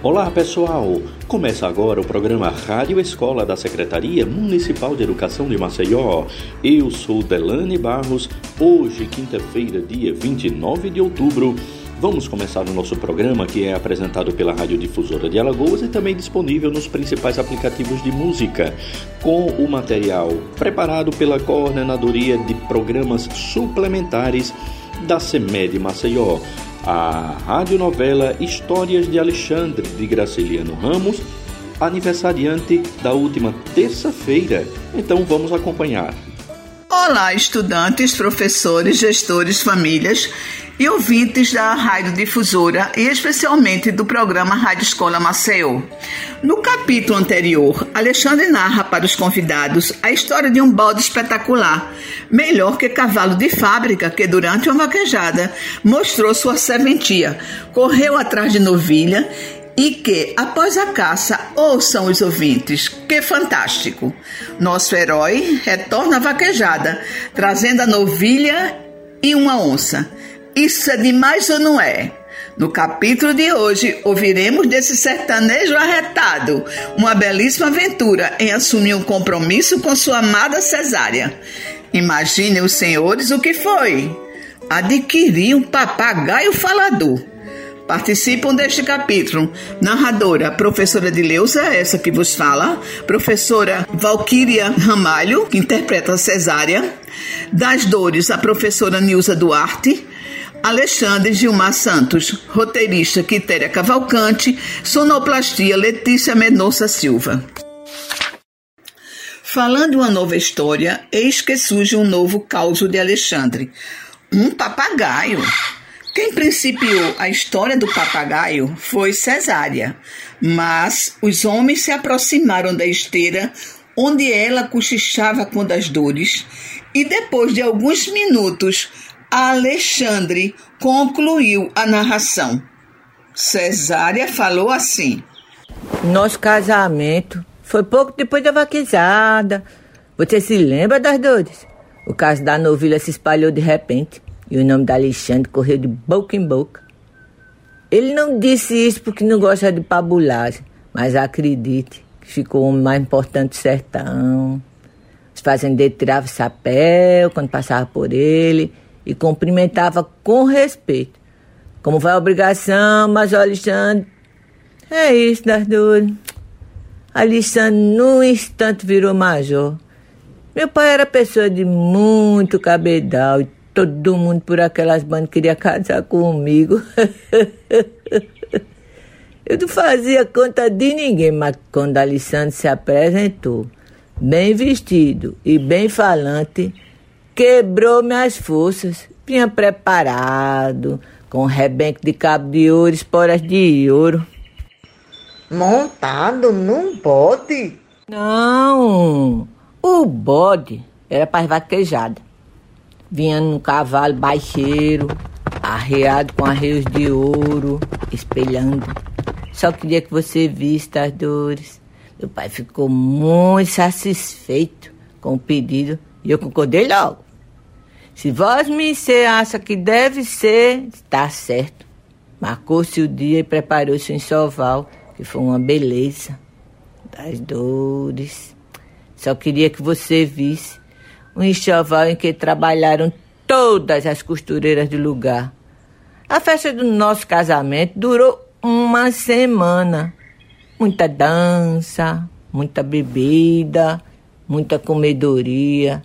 Olá pessoal! Começa agora o programa Rádio Escola da Secretaria Municipal de Educação de Maceió. Eu sou Delane Barros. Hoje, quinta-feira, dia 29 de outubro, vamos começar o nosso programa que é apresentado pela Rádio Difusora de Alagoas e também disponível nos principais aplicativos de música, com o material preparado pela Coordenadoria de Programas Suplementares da CEMED Maceió a radionovela Histórias de Alexandre de Graciliano Ramos, aniversariante da última terça-feira. Então vamos acompanhar. Olá, estudantes, professores, gestores, famílias e ouvintes da Rádio Difusora e especialmente do programa Rádio Escola Maceió. No capítulo anterior, Alexandre narra para os convidados a história de um balde espetacular, melhor que cavalo de fábrica que durante uma vaquejada mostrou sua serventia, correu atrás de novilha e que, após a caça, ouçam os ouvintes. Que fantástico! Nosso herói retorna à vaquejada, trazendo a novilha e uma onça. Isso é demais ou não é? No capítulo de hoje, ouviremos desse sertanejo arretado, uma belíssima aventura em assumir um compromisso com sua amada cesárea. Imaginem os senhores o que foi. Adquirir um papagaio falador. Participam deste capítulo narradora, professora de Leusa, essa que vos fala, professora Valquíria Ramalho, que interpreta a cesárea, das dores, a professora Nilza Duarte, Alexandre Gilmar Santos, roteirista Quitéria Cavalcante, sonoplastia Letícia Mendonça Silva. Falando uma nova história, eis que surge um novo caos de Alexandre. Um papagaio. Quem principiou a história do papagaio foi Cesária, mas os homens se aproximaram da esteira onde ela cochichava com das dores e depois de alguns minutos Alexandre concluiu a narração. Cesária falou assim: Nosso casamento foi pouco depois da vaquejada. Você se lembra das dores? O caso da novilha se espalhou de repente e o nome da Alexandre correu de boca em boca. Ele não disse isso porque não gosta de pabulagem, mas acredite que ficou o homem mais importante do sertão. Os fazendeiros tiravam chapéu quando passavam por ele e cumprimentava com respeito. Como vai a obrigação, Major Alexandre? É isso, das dores. Alexandre, num instante, virou major. Meu pai era pessoa de muito cabedal e todo mundo por aquelas bandas queria casar comigo. Eu não fazia conta de ninguém, mas quando Alexandre se apresentou, bem vestido e bem falante, quebrou minhas forças. Vinha preparado, com rebenque de cabo de ouro, esporas de ouro. Montado num bode? Não, o bode era para vaquejada. Vinha num cavalo baixeiro, arreado com arreios de ouro, espelhando. Só queria que você visse as dores. Meu pai ficou muito satisfeito com o pedido e eu concordei logo. Se vós me acha que deve ser, está certo. Marcou-se o dia e preparou-se o enxoval, que foi uma beleza das dores. Só queria que você visse um enxoval em que trabalharam todas as costureiras do lugar. A festa do nosso casamento durou uma semana. Muita dança, muita bebida, muita comedoria.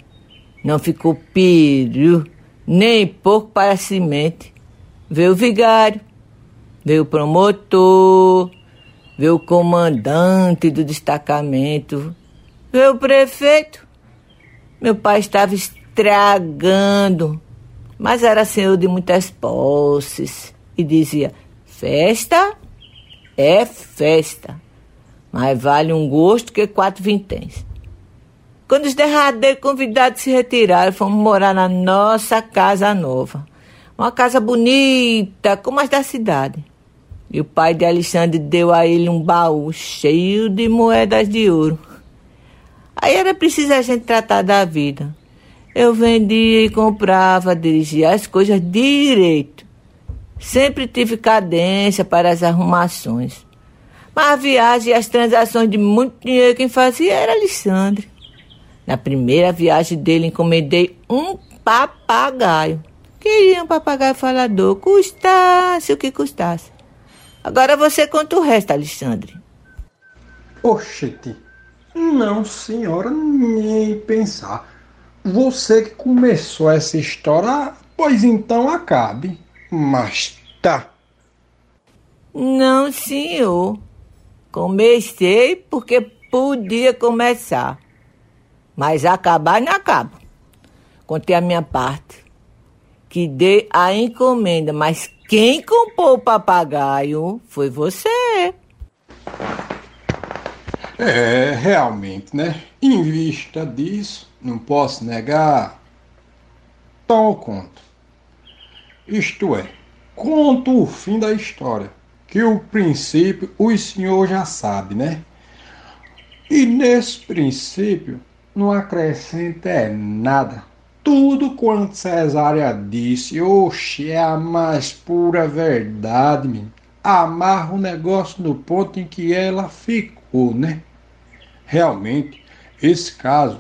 Não ficou peru, nem pouco para semente. Veio o vigário, veio o promotor, veio o comandante do destacamento, veio o prefeito. Meu pai estava estragando, mas era senhor de muitas posses e dizia: festa é festa, mas vale um gosto que quatro vinténs. Quando os derradeiros convidados se retiraram, fomos morar na nossa casa nova. Uma casa bonita, como as da cidade. E o pai de Alexandre deu a ele um baú cheio de moedas de ouro. Aí era preciso a gente tratar da vida. Eu vendia e comprava, dirigia as coisas direito. Sempre tive cadência para as arrumações. Mas a viagem e as transações de muito dinheiro quem fazia era Alexandre. Na primeira viagem dele, encomendei um papagaio. Queria um papagaio falador, custasse o que custasse. Agora você conta o resto, Alexandre. Oxente, não, senhora, nem pensar. Você que começou essa história, pois então acabe. Mas tá. Não, senhor. Comecei porque podia começar. Mas acabar não acaba. Contei a minha parte. Que dei a encomenda, mas quem comprou o papagaio foi você. É, realmente, né? Em vista disso, não posso negar. Então conto. Isto é, conto o fim da história, que o princípio o senhor já sabe, né? E nesse princípio não acrescenta é nada. Tudo quanto Cesária disse, oxe, é a mais pura verdade, menino. Amarra o negócio no ponto em que ela ficou, né? Realmente, esse caso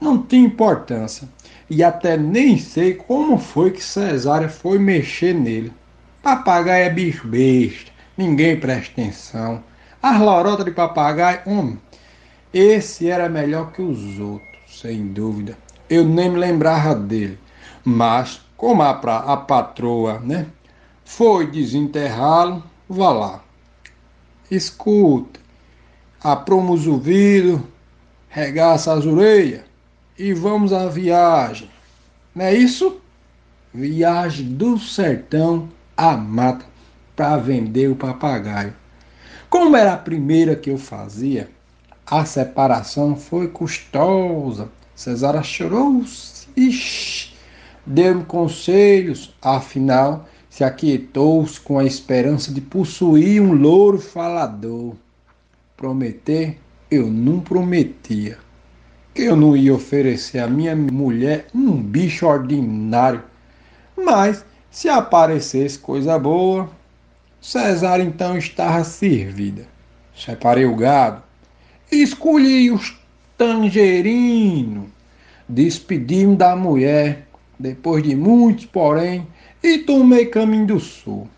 não tem importância e até nem sei como foi que Cesária foi mexer nele. Papagaio é bicho besta, ninguém presta atenção. As lorotas de papagaio, homem, esse era melhor que os outros, sem dúvida. Eu nem me lembrava dele. Mas, como a, pra, a patroa, né, foi desenterrá-lo, vá lá. Escuta, aproma os ouvidos, regaça as orelhas e vamos à viagem. Não é isso? Viagem do sertão à mata para vender o papagaio. Como era a primeira que eu fazia, a separação foi custosa. Cesara chorou, deu-me conselhos, afinal se aquietou-se com a esperança de possuir um louro falador. Prometer, eu não prometia. Que eu não ia oferecer à minha mulher um bicho ordinário. Mas, se aparecesse coisa boa, Cesar então estava servida. Separei o gado, escolhi os tangerinos, despedi-me da mulher, depois de muitos, porém, e tomei caminho do sul,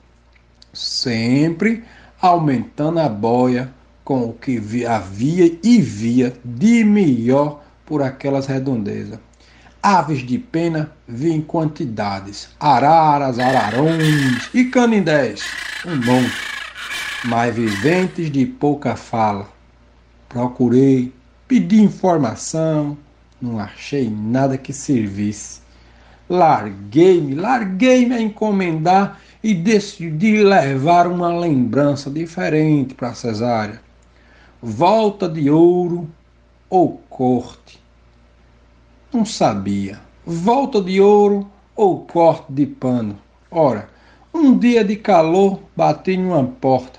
sempre aumentando a boia com o que havia e via de melhor por aquelas redondezas. Aves de pena vi em quantidades, araras, ararões e canindés, um monte, mas viventes de pouca fala. Procurei, pedi informação, não achei nada que servisse. Larguei-me, larguei-me a encomendar e decidi levar uma lembrança diferente para Cesária volta de ouro ou corte. Não sabia. Volta de ouro ou corte de pano. Ora, um dia de calor bati em uma porta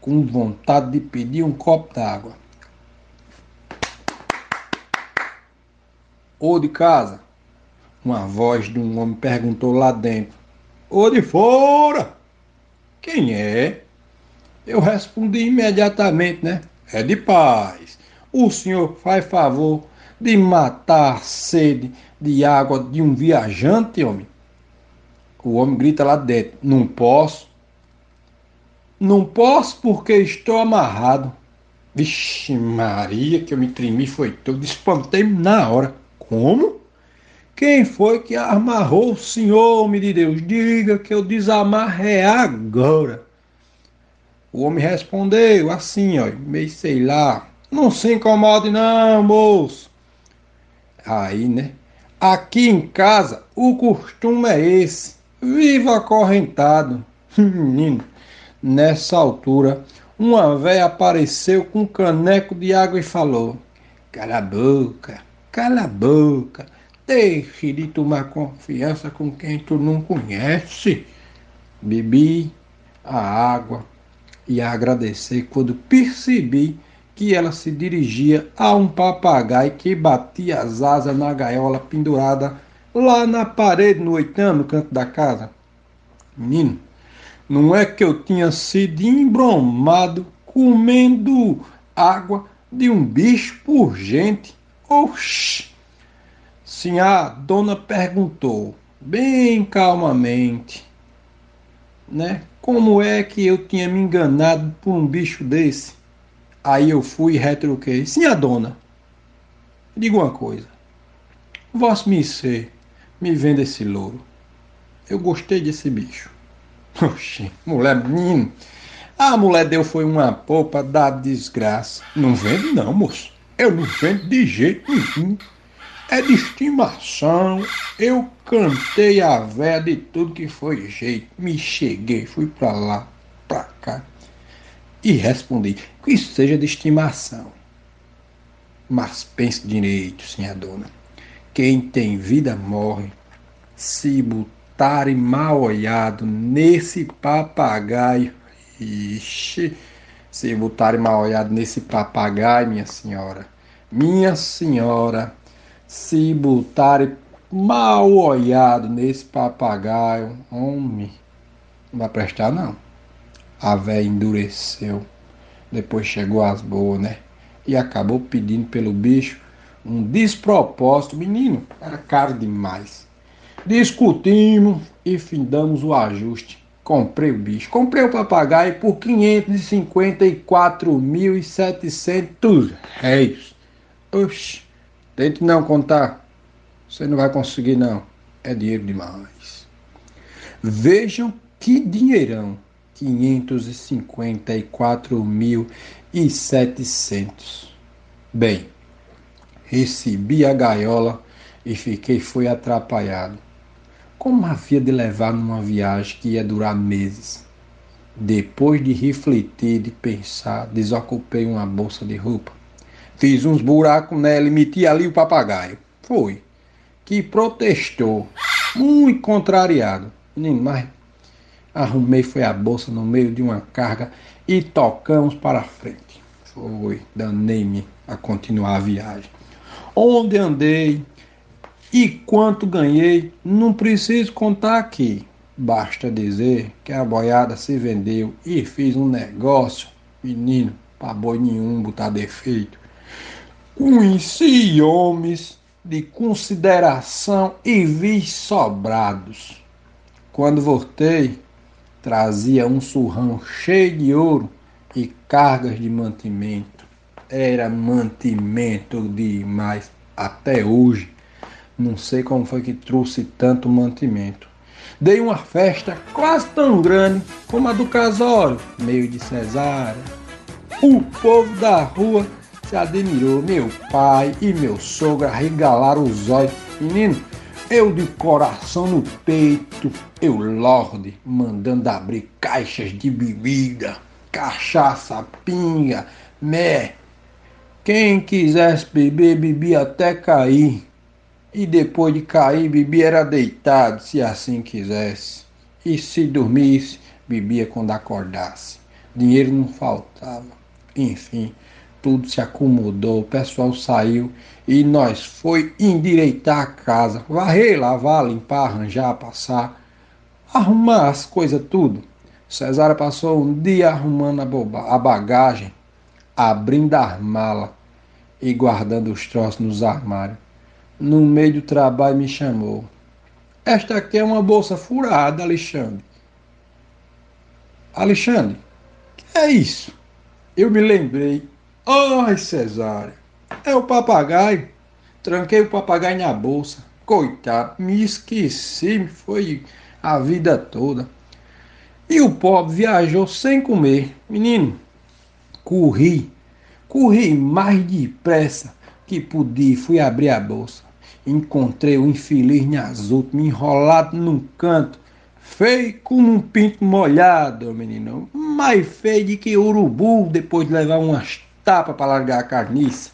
com vontade de pedir um copo d'água. Ou de casa? Uma voz de um homem perguntou lá dentro. Ou de fora? Quem é? Eu respondi imediatamente, né? é de paz. O senhor faz favor de matar a sede de água de um viajante, homem? O homem grita lá dentro: Não posso. Não posso porque estou amarrado. Vixe, Maria, que eu me tremi foi todo. Espantei-me na hora. Como? Quem foi que amarrou o senhor, homem de Deus? Diga que eu desamarrei agora. O homem respondeu assim, ó, meio sei lá, não se incomode não, moço. Aí, né? Aqui em casa o costume é esse. Viva acorrentado. Menino, nessa altura, uma velha apareceu com um caneco de água e falou: Cala a boca, cala a boca, deixe de tomar confiança com quem tu não conhece. Bebi a água e a agradecer quando percebi que ela se dirigia a um papagaio que batia as asas na gaiola pendurada lá na parede no oitano, no canto da casa. Menino, não é que eu tinha sido embromado comendo água de um bicho por gente. Oxi! A dona perguntou, bem calmamente, né? Como é que eu tinha me enganado por um bicho desse? Aí eu fui e retruquei. A dona. Diga uma coisa. Vosso me me vende esse louro. Eu gostei desse bicho. Oxi, mulher menino. A mulher deu foi uma polpa da desgraça. Não vende não, moço. Eu não vendo de jeito nenhum. É de estimação. Eu cantei a véia de tudo que foi jeito. Me cheguei, fui pra lá, pra cá. E respondi que isso seja de estimação. Mas pense direito, senhora dona. Quem tem vida morre. Se botarem mal olhado nesse papagaio. Ixi, se botarem mal olhado nesse papagaio, minha senhora. Minha senhora, se botarem mal olhado nesse papagaio, homem, não vai prestar não. A véia endureceu. Depois chegou as boas, né? E acabou pedindo pelo bicho um despropósito. Menino, era caro demais. Discutimos e findamos o ajuste. Comprei o bicho. Comprei o papagaio por 554.700 réis. Oxi, tente não contar. Você não vai conseguir, não. É dinheiro demais. Vejam que dinheirão. 554.700. Bem, recebi a gaiola e fiquei foi atrapalhado. Como havia de levar numa viagem que ia durar meses? Depois de refletir, de pensar, desocupei uma bolsa de roupa. Fiz uns buracos nela e meti ali o papagaio. Foi. Que protestou, muito contrariado. Menino, mas Arrumei foi a bolsa no meio de uma carga e tocamos para frente. Foi, danei-me a continuar a viagem. Onde andei e quanto ganhei, não preciso contar aqui. Basta dizer que a boiada se vendeu e fiz um negócio, menino, para boi nenhum botar defeito. Conheci homens de consideração e vi sobrados. Quando voltei, trazia um surrão cheio de ouro e cargas de mantimento. Era mantimento demais até hoje. Não sei como foi que trouxe tanto mantimento. Dei uma festa quase tão grande como a do casório, meio de cesárea. O povo da rua se admirou. Meu pai e meu sogro arregalaram os olhos. Menino, eu de coração no peito, eu lorde, mandando abrir caixas de bebida, cachaça, pinga, mé. Quem quisesse beber, bebia até cair. E depois de cair, bebia era deitado, se assim quisesse. E se dormisse, bebia quando acordasse. Dinheiro não faltava. Enfim, tudo se acomodou, o pessoal saiu e nós foi endireitar a casa, varrer, lavar, limpar, arranjar, passar, arrumar as coisas tudo. Cesária passou um dia arrumando a, a bagagem, abrindo as malas e guardando os troços nos armários. No meio do trabalho me chamou. Esta aqui é uma bolsa furada, Alexandre. Alexandre, que é isso? Eu me lembrei Ai, Cesária, é o papagaio. Tranquei o papagaio na bolsa. Coitado, me esqueci, foi a vida toda. E o pobre viajou sem comer. Menino, corri, corri mais depressa que pude. Fui abrir a bolsa. Encontrei o infeliz nas últimas, enrolado num canto, feio como um pinto molhado, menino. Mais feio de que urubu depois de levar umas tapa para largar a carniça.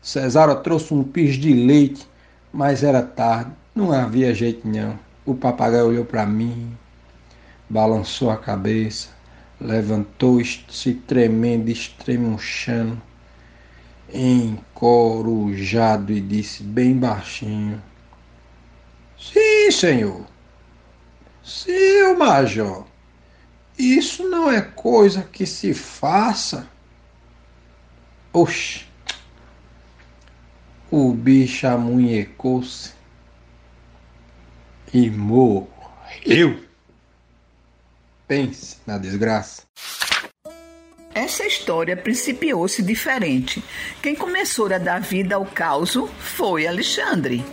Cesário trouxe um pis de leite, mas era tarde, não havia jeito não. O papagaio olhou para mim, balançou a cabeça, levantou-se tremendo, estremunchando, encorujado e disse bem baixinho: Sim, senhor. Sim, major. Isso não é coisa que se faça. Oxe. O bicho amunhecou-se e morreu. Pense na desgraça. Essa história principiou-se diferente. Quem começou a dar vida ao caos foi Alexandre.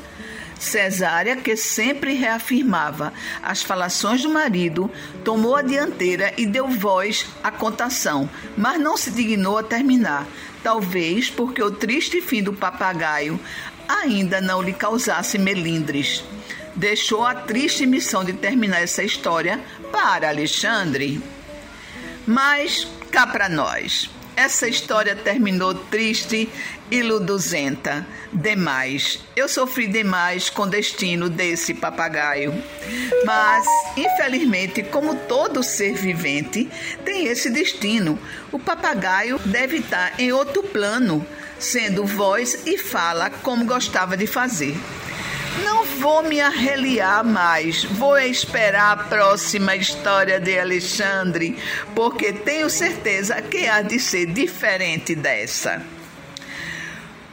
Cesária, que sempre reafirmava as falações do marido, tomou a dianteira e deu voz à contação, mas não se dignou a terminar, talvez porque o triste fim do papagaio ainda não lhe causasse melindres. Deixou a triste missão de terminar essa história para Alexandre. Mas cá para nós. Essa história terminou triste e luduzenta. Demais. Eu sofri demais com o destino desse papagaio. Mas, infelizmente, como todo ser vivente, tem esse destino. O papagaio deve estar em outro plano, sendo voz e fala como gostava de fazer. Não vou me arreliar mais, vou esperar a próxima história de Alexandre, porque tenho certeza que há de ser diferente dessa.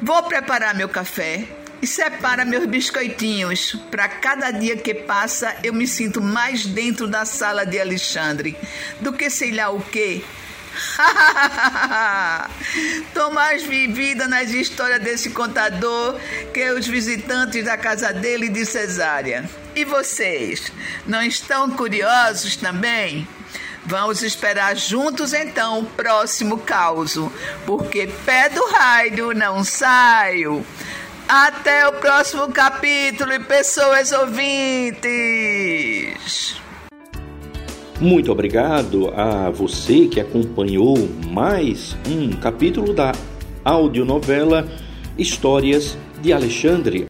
Vou preparar meu café e separa meus biscoitinhos. Para cada dia que passa, eu me sinto mais dentro da sala de Alexandre do que sei lá o que Tô mais vivida nas histórias desse contador que os visitantes da casa dele de Cesária. E vocês, não estão curiosos também? Vamos esperar juntos então o próximo caos, porque pé do raio não saio. Até o próximo capítulo e pessoas ouvintes. Muito obrigado a você que acompanhou mais um capítulo da audionovela Histórias de Alexandre.